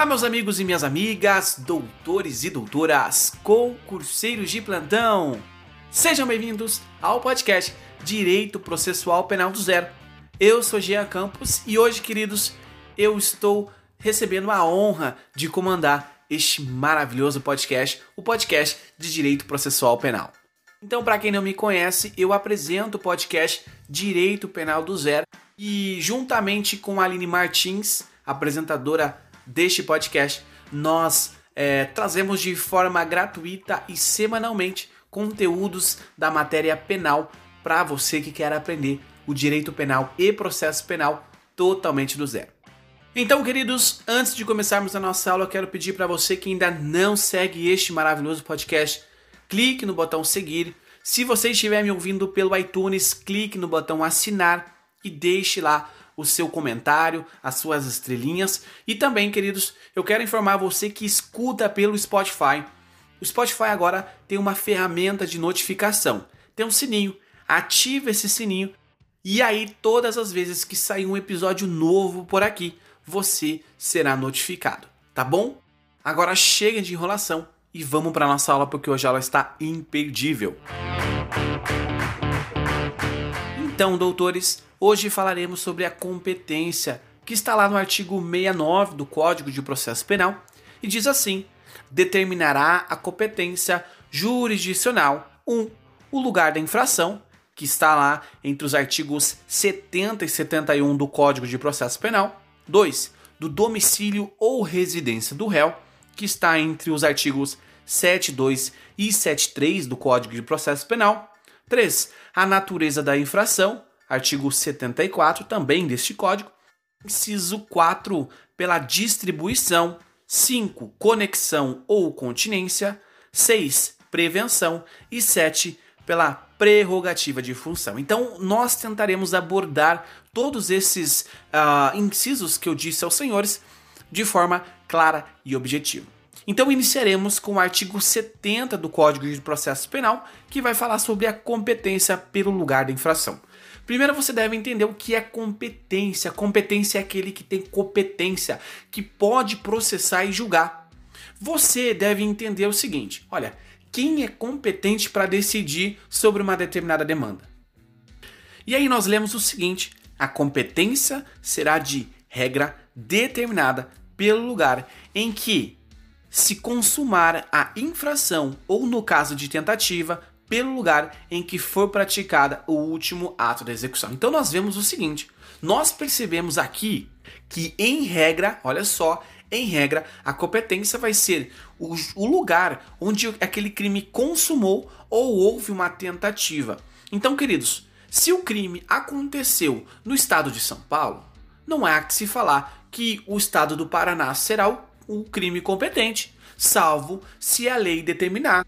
Olá, meus amigos e minhas amigas, doutores e doutoras, concurseiros de plantão. Sejam bem-vindos ao podcast Direito Processual Penal do Zero. Eu sou Jean Campos e hoje, queridos, eu estou recebendo a honra de comandar este maravilhoso podcast, o podcast de Direito Processual Penal. Então, para quem não me conhece, eu apresento o podcast Direito Penal do Zero e, juntamente com a Aline Martins, apresentadora deste podcast, nós é, trazemos de forma gratuita e semanalmente conteúdos da matéria penal para você que quer aprender o direito penal e processo penal totalmente do zero. Então, queridos, antes de começarmos a nossa aula, eu quero pedir para você que ainda não segue este maravilhoso podcast, clique no botão seguir. Se você estiver me ouvindo pelo iTunes, clique no botão assinar e deixe lá o seu comentário, as suas estrelinhas. E também, queridos, eu quero informar você que escuta pelo Spotify. O Spotify agora tem uma ferramenta de notificação. Tem um sininho. Ative esse sininho e aí todas as vezes que sair um episódio novo por aqui, você será notificado, tá bom? Agora chega de enrolação e vamos para nossa aula porque hoje a aula está imperdível. Então, doutores, Hoje falaremos sobre a competência, que está lá no artigo 69 do Código de Processo Penal, e diz assim: determinará a competência jurisdicional 1. Um, o lugar da infração, que está lá entre os artigos 70 e 71 do Código de Processo Penal. 2. Do domicílio ou residência do réu, que está entre os artigos 72 e 73 do Código de Processo Penal. 3. A natureza da infração, artigo 74 também deste código. Inciso 4, pela distribuição. 5, conexão ou continência. 6, prevenção. E 7, pela prerrogativa de função. Então, nós tentaremos abordar todos esses uh, incisos que eu disse aos senhores de forma clara e objetiva. Então, iniciaremos com o artigo 70 do Código de Processo Penal, que vai falar sobre a competência pelo lugar da infração. Primeiro você deve entender o que é competência. Competência é aquele que tem competência, que pode processar e julgar. Você deve entender o seguinte: olha, quem é competente para decidir sobre uma determinada demanda? E aí nós lemos o seguinte: a competência será de regra determinada pelo lugar em que se consumar a infração ou, no caso de tentativa, pelo lugar em que for praticada o último ato da execução. Então nós vemos o seguinte: nós percebemos aqui que, em regra, olha só, em regra, a competência vai ser o, o lugar onde aquele crime consumou ou houve uma tentativa. Então, queridos, se o crime aconteceu no estado de São Paulo, não há que se falar que o estado do Paraná será o, o crime competente, salvo se a lei determinar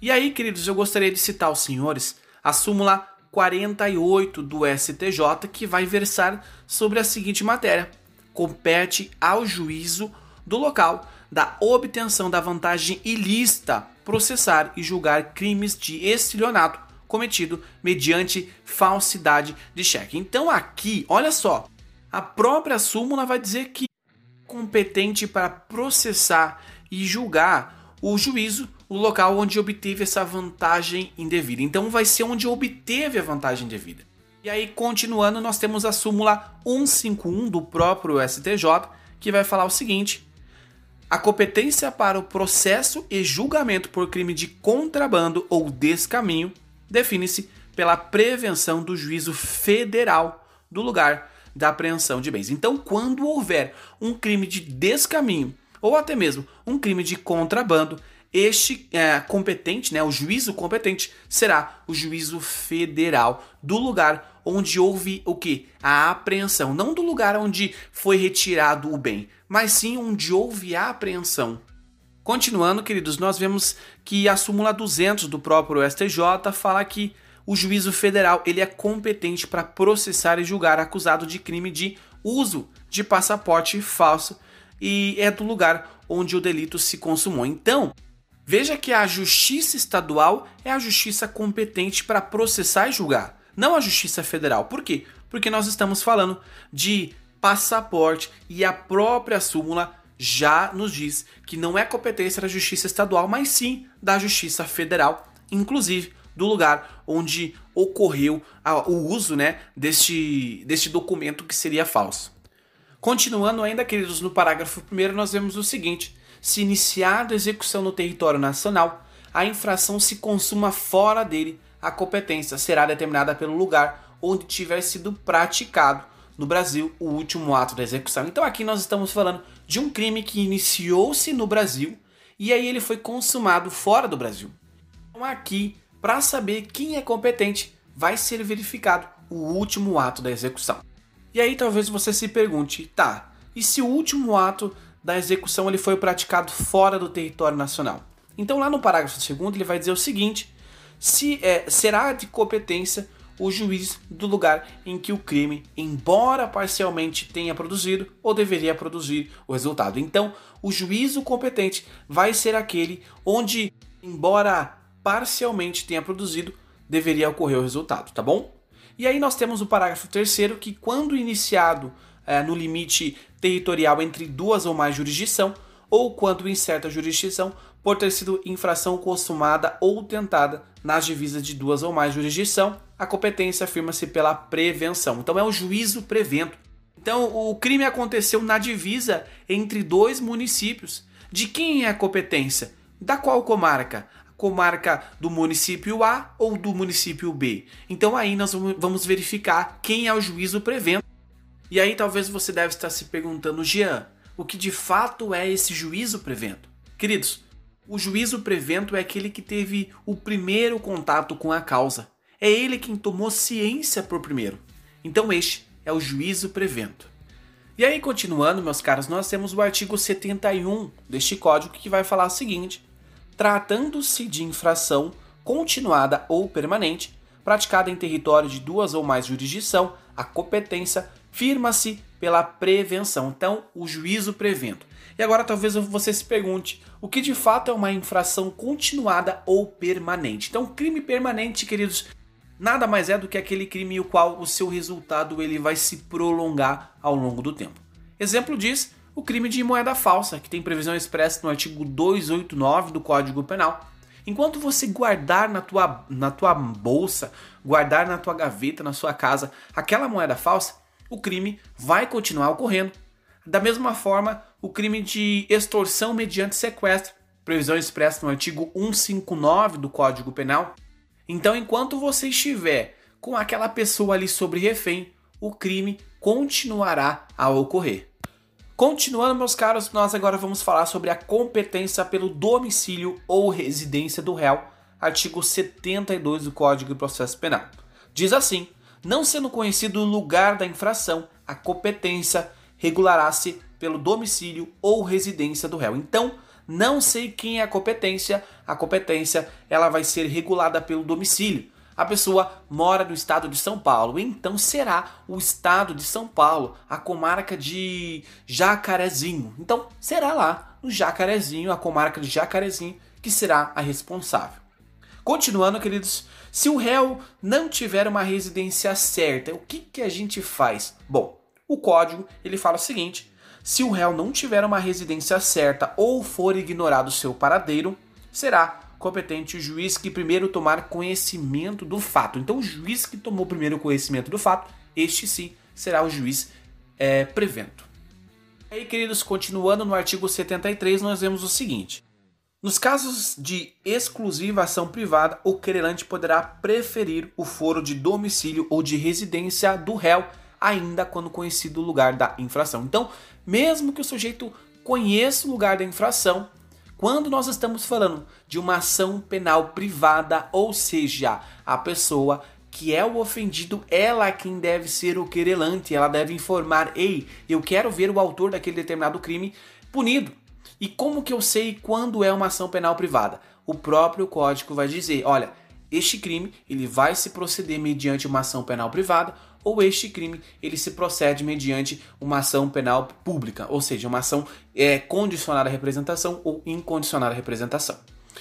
e aí, queridos, eu gostaria de citar aos senhores a súmula 48 do STJ, que vai versar sobre a seguinte matéria: compete ao juízo do local da obtenção da vantagem ilícita processar e julgar crimes de estelionato cometido mediante falsidade de cheque. Então aqui, olha só, a própria súmula vai dizer que competente para processar e julgar o juízo o local onde obteve essa vantagem indevida. Então vai ser onde obteve a vantagem indevida. E aí, continuando, nós temos a súmula 151 do próprio STJ, que vai falar o seguinte: a competência para o processo e julgamento por crime de contrabando ou descaminho define-se pela prevenção do juízo federal do lugar da apreensão de bens. Então, quando houver um crime de descaminho ou até mesmo um crime de contrabando, este é, competente, né, o juízo competente, será o juízo federal do lugar onde houve o que? A apreensão. Não do lugar onde foi retirado o bem, mas sim onde houve a apreensão. Continuando, queridos, nós vemos que a súmula 200 do próprio STJ fala que o juízo federal ele é competente para processar e julgar acusado de crime de uso de passaporte falso e é do lugar onde o delito se consumou. Então, Veja que a justiça estadual é a justiça competente para processar e julgar, não a justiça federal. Por quê? Porque nós estamos falando de passaporte e a própria súmula já nos diz que não é competência da Justiça Estadual, mas sim da Justiça Federal, inclusive do lugar onde ocorreu a, o uso né, deste, deste documento que seria falso. Continuando ainda, queridos, no parágrafo 1 nós vemos o seguinte: se iniciada a execução no território nacional, a infração se consuma fora dele, a competência será determinada pelo lugar onde tiver sido praticado no Brasil o último ato da execução. Então aqui nós estamos falando de um crime que iniciou-se no Brasil e aí ele foi consumado fora do Brasil. Então aqui, para saber quem é competente, vai ser verificado o último ato da execução. E aí talvez você se pergunte, tá, e se o último ato da execução ele foi praticado fora do território nacional? Então lá no parágrafo 2 ele vai dizer o seguinte, se é, será de competência o juiz do lugar em que o crime, embora parcialmente tenha produzido ou deveria produzir o resultado. Então, o juízo competente vai ser aquele onde, embora parcialmente tenha produzido, deveria ocorrer o resultado, tá bom? E aí nós temos o parágrafo terceiro que, quando iniciado é, no limite territorial entre duas ou mais jurisdição, ou quando incerta jurisdição, por ter sido infração consumada ou tentada nas divisas de duas ou mais jurisdição, a competência afirma-se pela prevenção. Então é o juízo prevento. Então o crime aconteceu na divisa entre dois municípios. De quem é a competência? Da qual comarca? Comarca do município A ou do município B. Então aí nós vamos verificar quem é o juízo prevento. E aí talvez você deve estar se perguntando, Jean, o que de fato é esse juízo prevento? Queridos, o juízo prevento é aquele que teve o primeiro contato com a causa. É ele quem tomou ciência por primeiro. Então este é o juízo prevento. E aí, continuando, meus caros, nós temos o artigo 71 deste código que vai falar o seguinte: tratando-se de infração continuada ou permanente, praticada em território de duas ou mais jurisdição, a competência firma-se pela prevenção. Então, o juízo prevento. E agora talvez você se pergunte, o que de fato é uma infração continuada ou permanente? Então, crime permanente, queridos, nada mais é do que aquele crime o qual o seu resultado ele vai se prolongar ao longo do tempo. Exemplo disso, o crime de moeda falsa, que tem previsão expressa no artigo 289 do Código Penal. Enquanto você guardar na tua, na tua bolsa, guardar na tua gaveta, na sua casa, aquela moeda falsa, o crime vai continuar ocorrendo. Da mesma forma, o crime de extorsão mediante sequestro, previsão expressa no artigo 159 do Código Penal. Então, enquanto você estiver com aquela pessoa ali sobre refém, o crime continuará a ocorrer. Continuando, meus caros, nós agora vamos falar sobre a competência pelo domicílio ou residência do réu, artigo 72 do Código de Processo Penal. Diz assim: não sendo conhecido o lugar da infração, a competência regulará-se pelo domicílio ou residência do réu. Então, não sei quem é a competência, a competência ela vai ser regulada pelo domicílio a pessoa mora no estado de São Paulo, então será o estado de São Paulo, a comarca de Jacarezinho. Então será lá no Jacarezinho, a comarca de Jacarezinho, que será a responsável. Continuando, queridos, se o réu não tiver uma residência certa, o que, que a gente faz? Bom, o código ele fala o seguinte: se o réu não tiver uma residência certa ou for ignorado seu paradeiro, será competente o juiz que primeiro tomar conhecimento do fato. Então, o juiz que tomou primeiro conhecimento do fato, este sim será o juiz é, prevento. E aí, queridos, continuando no artigo 73, nós vemos o seguinte: nos casos de exclusiva ação privada, o querelante poderá preferir o foro de domicílio ou de residência do réu, ainda quando conhecido o lugar da infração. Então, mesmo que o sujeito conheça o lugar da infração, quando nós estamos falando de uma ação penal privada, ou seja, a pessoa que é o ofendido, ela é quem deve ser o querelante, ela deve informar: "Ei, eu quero ver o autor daquele determinado crime punido". E como que eu sei quando é uma ação penal privada? O próprio código vai dizer: "Olha, este crime ele vai se proceder mediante uma ação penal privada ou este crime ele se procede mediante uma ação penal pública, ou seja, uma ação é, condicionada à representação ou incondicionada à representação.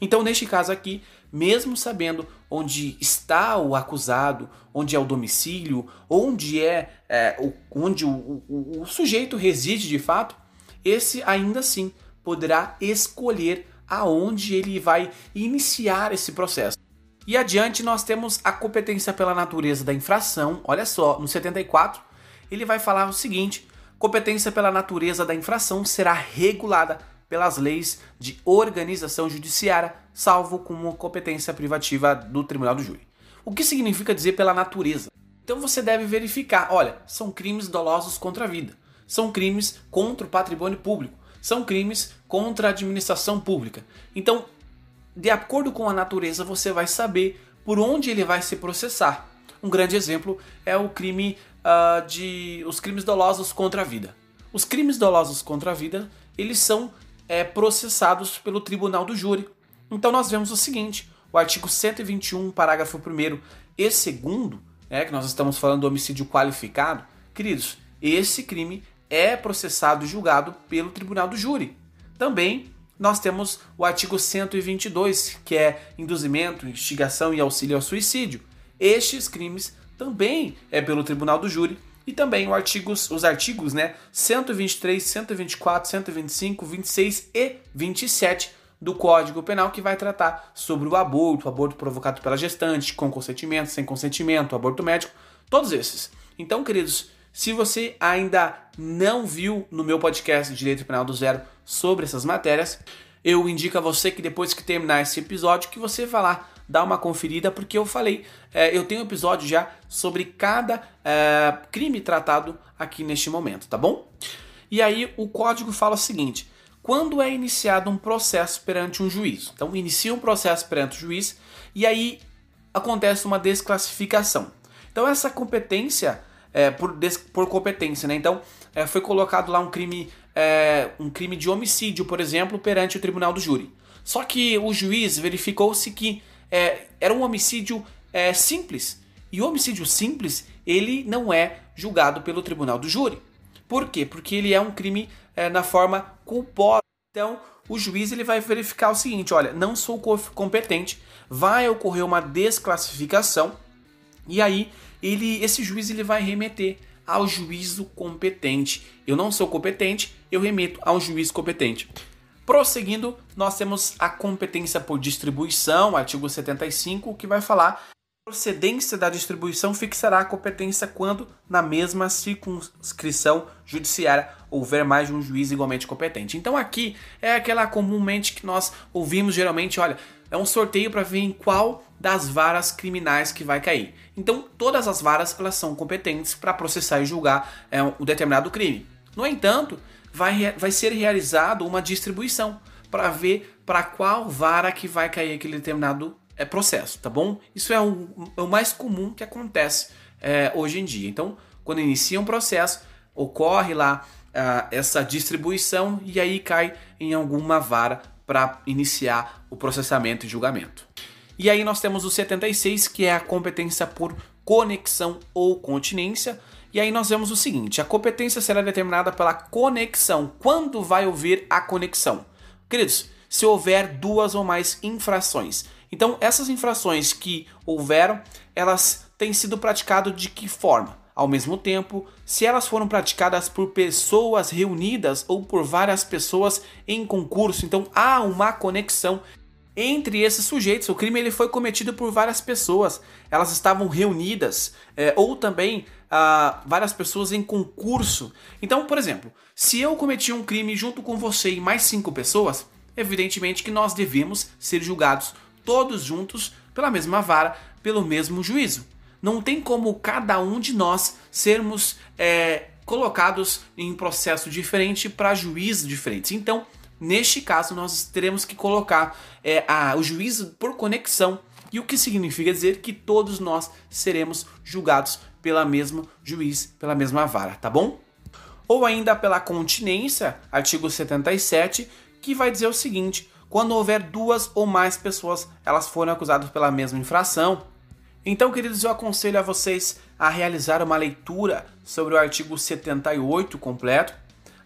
Então, neste caso aqui, mesmo sabendo onde está o acusado, onde é o domicílio, onde é, é o, onde o, o, o sujeito reside de fato, esse ainda assim poderá escolher aonde ele vai iniciar esse processo. E adiante nós temos a competência pela natureza da infração. Olha só, no 74 ele vai falar o seguinte: competência pela natureza da infração será regulada pelas leis de organização judiciária, salvo como competência privativa do Tribunal do Júri. O que significa dizer pela natureza? Então você deve verificar, olha, são crimes dolosos contra a vida, são crimes contra o patrimônio público, são crimes contra a administração pública. Então, de acordo com a natureza, você vai saber por onde ele vai se processar. Um grande exemplo é o crime uh, de os crimes dolosos contra a vida. Os crimes dolosos contra a vida eles são é, processados pelo Tribunal do Júri. Então nós vemos o seguinte: o artigo 121, parágrafo 1 e 2, é, que nós estamos falando do homicídio qualificado, queridos, esse crime é processado e julgado pelo Tribunal do Júri. Também nós temos o artigo 122, que é induzimento, instigação e auxílio ao suicídio. Estes crimes também é pelo Tribunal do Júri e também artigos, os artigos né, 123, 124, 125, 26 e 27 do Código Penal que vai tratar sobre o aborto, o aborto provocado pela gestante, com consentimento, sem consentimento, aborto médico, todos esses. Então, queridos, se você ainda não viu no meu podcast Direito Penal do Zero sobre essas matérias, eu indico a você que depois que terminar esse episódio que você vá lá dar uma conferida, porque eu falei, é, eu tenho um episódio já sobre cada é, crime tratado aqui neste momento, tá bom? E aí o código fala o seguinte: quando é iniciado um processo perante um juiz, então inicia um processo perante o juiz e aí acontece uma desclassificação. Então essa competência é, por, por competência, né? Então, é, foi colocado lá um crime, é, um crime de homicídio, por exemplo, perante o tribunal do júri. Só que o juiz verificou-se que é, era um homicídio é, simples. E o homicídio simples, ele não é julgado pelo tribunal do júri. Por quê? Porque ele é um crime é, na forma culposa. Então, o juiz ele vai verificar o seguinte: olha, não sou competente, vai ocorrer uma desclassificação, e aí ele, esse juiz ele vai remeter ao juízo competente. Eu não sou competente, eu remeto ao juiz competente. Prosseguindo, nós temos a competência por distribuição, artigo 75, que vai falar procedência da distribuição fixará a competência quando, na mesma circunscrição judiciária, houver mais de um juiz igualmente competente. Então aqui é aquela comumente que nós ouvimos geralmente, olha, é um sorteio para ver em qual das varas criminais que vai cair. Então, todas as varas elas são competentes para processar e julgar é, um determinado crime. No entanto, vai, vai ser realizado uma distribuição para ver para qual vara que vai cair aquele determinado é, processo, tá bom? Isso é o, é o mais comum que acontece é, hoje em dia. Então, quando inicia um processo, ocorre lá uh, essa distribuição e aí cai em alguma vara para iniciar o processamento e julgamento. E aí nós temos o 76, que é a competência por conexão ou continência. E aí nós vemos o seguinte: a competência será determinada pela conexão. Quando vai ouvir a conexão? Queridos, se houver duas ou mais infrações. Então, essas infrações que houveram, elas têm sido praticadas de que forma? Ao mesmo tempo, se elas foram praticadas por pessoas reunidas ou por várias pessoas em concurso, então há uma conexão entre esses sujeitos. O crime ele foi cometido por várias pessoas, elas estavam reunidas, é, ou também ah, várias pessoas em concurso. Então, por exemplo, se eu cometi um crime junto com você e mais cinco pessoas, evidentemente que nós devemos ser julgados todos juntos pela mesma vara, pelo mesmo juízo. Não tem como cada um de nós sermos é, colocados em processo diferente para juízes diferentes. Então, neste caso, nós teremos que colocar é, a, o juízo por conexão. E o que significa dizer que todos nós seremos julgados pela mesma juiz, pela mesma vara, tá bom? Ou ainda pela continência, artigo 77, que vai dizer o seguinte: quando houver duas ou mais pessoas, elas foram acusadas pela mesma infração, então, queridos, eu aconselho a vocês a realizar uma leitura sobre o artigo 78 completo,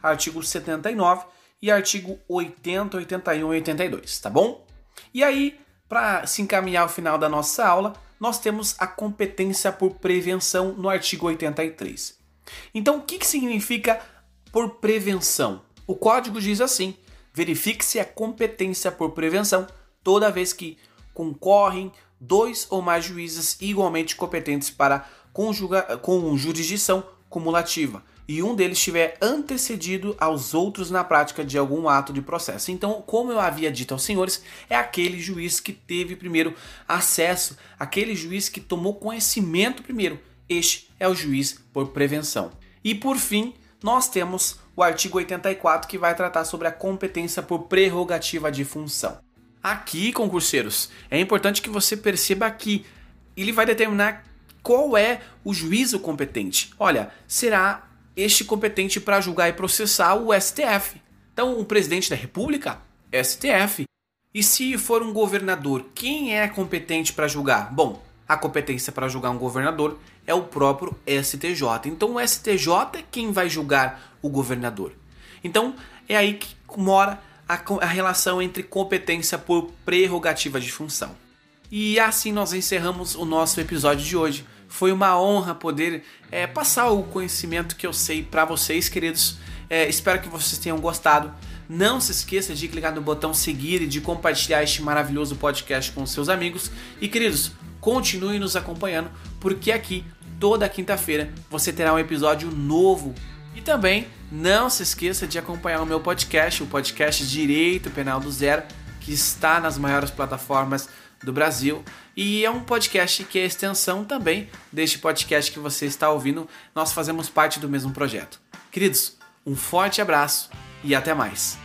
artigo 79 e artigo 80, 81 e 82, tá bom? E aí, para se encaminhar ao final da nossa aula, nós temos a competência por prevenção no artigo 83. Então, o que, que significa por prevenção? O código diz assim: verifique-se a competência por prevenção toda vez que concorrem dois ou mais juízes igualmente competentes para conjuga, com jurisdição cumulativa e um deles estiver antecedido aos outros na prática de algum ato de processo. Então, como eu havia dito aos senhores, é aquele juiz que teve primeiro acesso, aquele juiz que tomou conhecimento primeiro. Este é o juiz por prevenção. E por fim, nós temos o artigo 84 que vai tratar sobre a competência por prerrogativa de função. Aqui, concurseiros, é importante que você perceba que ele vai determinar qual é o juízo competente. Olha, será este competente para julgar e processar o STF. Então, o presidente da República, STF. E se for um governador, quem é competente para julgar? Bom, a competência para julgar um governador é o próprio STJ. Então, o STJ é quem vai julgar o governador. Então, é aí que mora a, a relação entre competência por prerrogativa de função. E assim nós encerramos o nosso episódio de hoje. Foi uma honra poder é, passar o conhecimento que eu sei para vocês, queridos. É, espero que vocês tenham gostado. Não se esqueça de clicar no botão seguir e de compartilhar este maravilhoso podcast com seus amigos. E queridos, continue nos acompanhando, porque aqui toda quinta-feira você terá um episódio novo. E também não se esqueça de acompanhar o meu podcast, o podcast Direito Penal do Zero, que está nas maiores plataformas do Brasil. E é um podcast que é extensão também deste podcast que você está ouvindo. Nós fazemos parte do mesmo projeto. Queridos, um forte abraço e até mais.